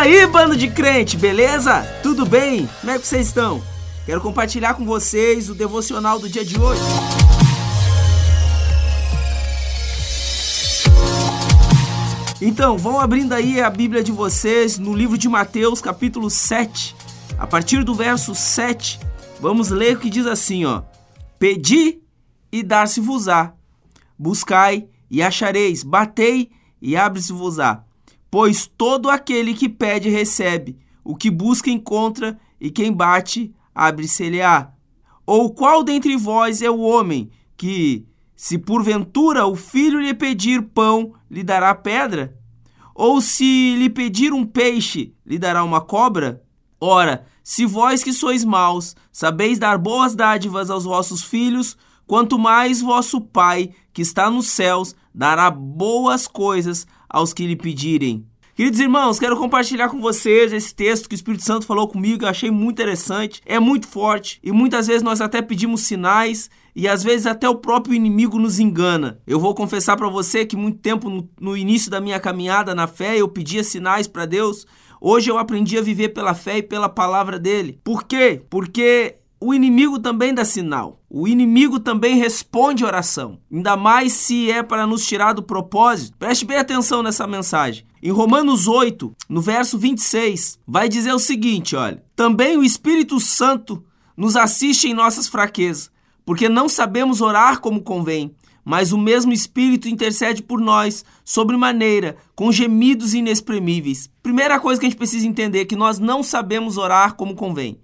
aí, bando de crente, beleza? Tudo bem? Como é que vocês estão? Quero compartilhar com vocês o devocional do dia de hoje. Então, vão abrindo aí a Bíblia de vocês no livro de Mateus, capítulo 7. A partir do verso 7, vamos ler o que diz assim, ó: Pedi e dar-se-vos-á. Buscai e achareis, batei e abre-se-vos-á. Pois todo aquele que pede recebe, o que busca encontra, e quem bate abre-se-lhe-á. Ou qual dentre vós é o homem que, se porventura o filho lhe pedir pão, lhe dará pedra? Ou se lhe pedir um peixe, lhe dará uma cobra? Ora, se vós que sois maus, sabeis dar boas dádivas aos vossos filhos, quanto mais vosso Pai, que está nos céus, dará boas coisas aos que lhe pedirem. Queridos irmãos, quero compartilhar com vocês esse texto que o Espírito Santo falou comigo, eu achei muito interessante, é muito forte e muitas vezes nós até pedimos sinais e às vezes até o próprio inimigo nos engana. Eu vou confessar para você que muito tempo no, no, início da minha caminhada na fé eu pedia sinais para Deus. Hoje eu aprendi a viver pela fé e pela palavra dele. Por quê? Porque o inimigo também dá sinal. O inimigo também responde oração. Ainda mais se é para nos tirar do propósito. Preste bem atenção nessa mensagem. Em Romanos 8, no verso 26, vai dizer o seguinte, olha: "Também o Espírito Santo nos assiste em nossas fraquezas, porque não sabemos orar como convém, mas o mesmo Espírito intercede por nós, sobre maneira, com gemidos inexprimíveis." Primeira coisa que a gente precisa entender é que nós não sabemos orar como convém.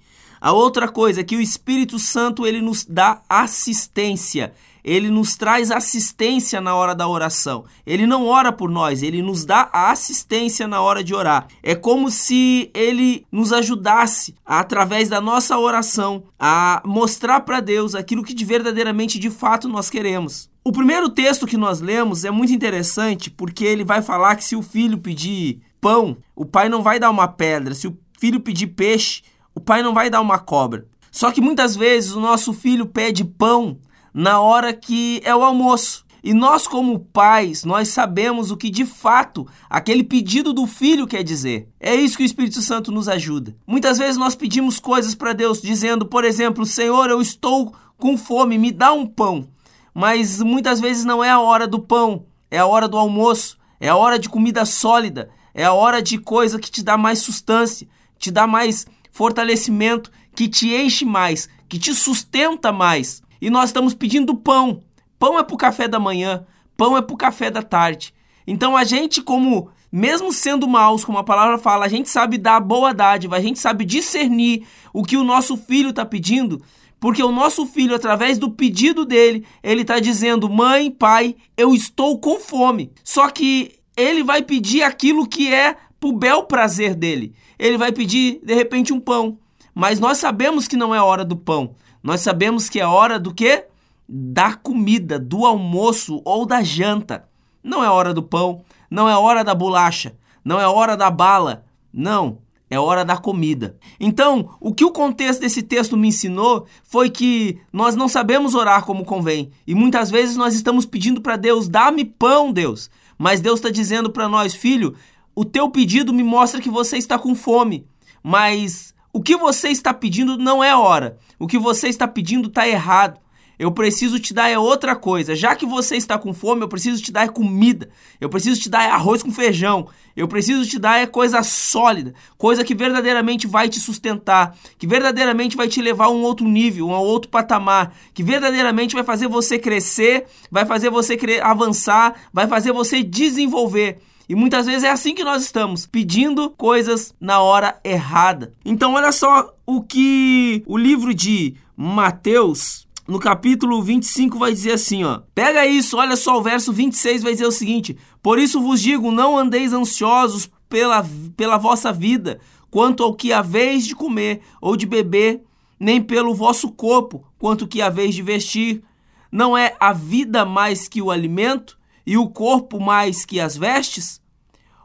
A outra coisa é que o Espírito Santo ele nos dá assistência. Ele nos traz assistência na hora da oração. Ele não ora por nós, ele nos dá a assistência na hora de orar. É como se ele nos ajudasse, através da nossa oração, a mostrar para Deus aquilo que de verdadeiramente de fato nós queremos. O primeiro texto que nós lemos é muito interessante porque ele vai falar que se o filho pedir pão, o pai não vai dar uma pedra. Se o filho pedir peixe, o pai não vai dar uma cobra. Só que muitas vezes o nosso filho pede pão na hora que é o almoço. E nós, como pais, nós sabemos o que de fato aquele pedido do filho quer dizer. É isso que o Espírito Santo nos ajuda. Muitas vezes nós pedimos coisas para Deus, dizendo, por exemplo, Senhor, eu estou com fome, me dá um pão. Mas muitas vezes não é a hora do pão, é a hora do almoço, é a hora de comida sólida, é a hora de coisa que te dá mais sustância, te dá mais fortalecimento que te enche mais, que te sustenta mais. E nós estamos pedindo pão. Pão é para o café da manhã, pão é para o café da tarde. Então a gente, como mesmo sendo maus, como a palavra fala, a gente sabe dar boa dádiva, a gente sabe discernir o que o nosso filho está pedindo, porque o nosso filho, através do pedido dele, ele está dizendo: mãe, pai, eu estou com fome. Só que ele vai pedir aquilo que é pro bel prazer dele. Ele vai pedir, de repente, um pão. Mas nós sabemos que não é hora do pão. Nós sabemos que é hora do quê? Da comida, do almoço ou da janta. Não é hora do pão, não é hora da bolacha, não é hora da bala. Não, é hora da comida. Então, o que o contexto desse texto me ensinou foi que nós não sabemos orar como convém. E muitas vezes nós estamos pedindo para Deus: dá-me pão, Deus. Mas Deus está dizendo para nós, filho, o teu pedido me mostra que você está com fome, mas o que você está pedindo não é hora. O que você está pedindo está errado. Eu preciso te dar é outra coisa. Já que você está com fome, eu preciso te dar é comida. Eu preciso te dar é arroz com feijão. Eu preciso te dar é coisa sólida, coisa que verdadeiramente vai te sustentar, que verdadeiramente vai te levar a um outro nível, a um outro patamar, que verdadeiramente vai fazer você crescer, vai fazer você avançar, vai fazer você desenvolver. E muitas vezes é assim que nós estamos, pedindo coisas na hora errada. Então, olha só o que o livro de Mateus, no capítulo 25, vai dizer assim: ó. Pega isso, olha só, o verso 26 vai dizer o seguinte: Por isso vos digo, não andeis ansiosos pela, pela vossa vida, quanto ao que haveis de comer ou de beber, nem pelo vosso corpo, quanto que haveis de vestir. Não é a vida mais que o alimento? E o corpo mais que as vestes?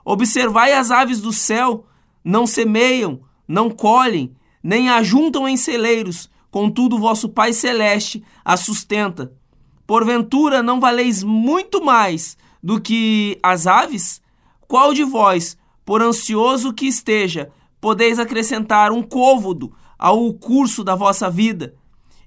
Observai as aves do céu, não semeiam, não colhem, nem ajuntam em celeiros, contudo vosso Pai celeste a sustenta. Porventura não valeis muito mais do que as aves? Qual de vós, por ansioso que esteja, podeis acrescentar um côvodo ao curso da vossa vida.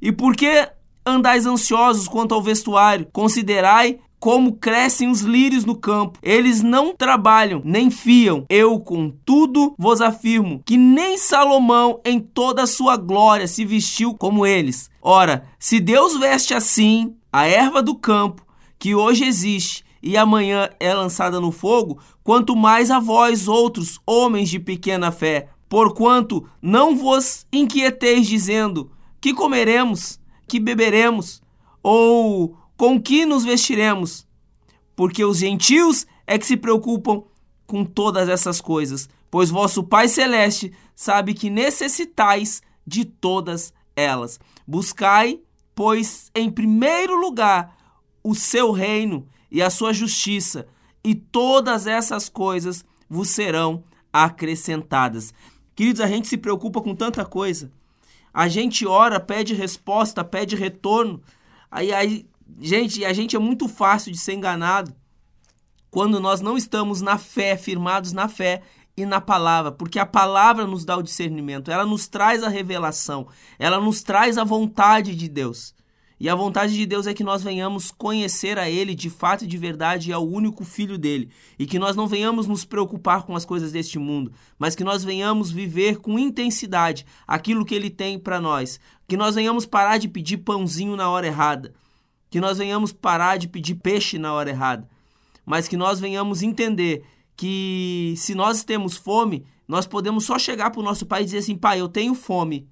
E por que andais ansiosos quanto ao vestuário? Considerai como crescem os lírios no campo. Eles não trabalham, nem fiam. Eu, contudo, vos afirmo que nem Salomão, em toda a sua glória, se vestiu como eles. Ora, se Deus veste assim a erva do campo, que hoje existe e amanhã é lançada no fogo, quanto mais a vós, outros homens de pequena fé. Porquanto não vos inquieteis dizendo: que comeremos, que beberemos, ou com que nos vestiremos? Porque os gentios é que se preocupam com todas essas coisas, pois vosso Pai Celeste sabe que necessitais de todas elas. Buscai, pois, em primeiro lugar o seu reino e a sua justiça, e todas essas coisas vos serão acrescentadas. Queridos, a gente se preocupa com tanta coisa. A gente ora, pede resposta, pede retorno. Aí, aí Gente, a gente é muito fácil de ser enganado quando nós não estamos na fé, firmados na fé e na palavra, porque a palavra nos dá o discernimento, ela nos traz a revelação, ela nos traz a vontade de Deus. E a vontade de Deus é que nós venhamos conhecer a Ele de fato e de verdade e ao único Filho dele. E que nós não venhamos nos preocupar com as coisas deste mundo, mas que nós venhamos viver com intensidade aquilo que Ele tem para nós. Que nós venhamos parar de pedir pãozinho na hora errada que nós venhamos parar de pedir peixe na hora errada, mas que nós venhamos entender que se nós temos fome, nós podemos só chegar para o nosso pai e dizer assim: pai, eu tenho fome,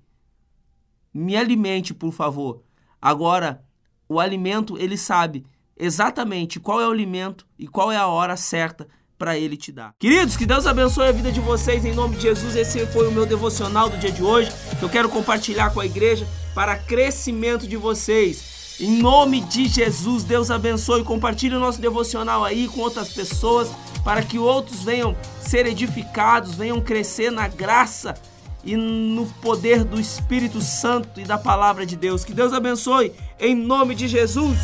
me alimente, por favor. Agora, o alimento, ele sabe exatamente qual é o alimento e qual é a hora certa para ele te dar. Queridos, que Deus abençoe a vida de vocês em nome de Jesus. Esse foi o meu devocional do dia de hoje, que eu quero compartilhar com a igreja para crescimento de vocês. Em nome de Jesus, Deus abençoe. Compartilhe o nosso devocional aí com outras pessoas para que outros venham ser edificados, venham crescer na graça e no poder do Espírito Santo e da palavra de Deus. Que Deus abençoe em nome de Jesus.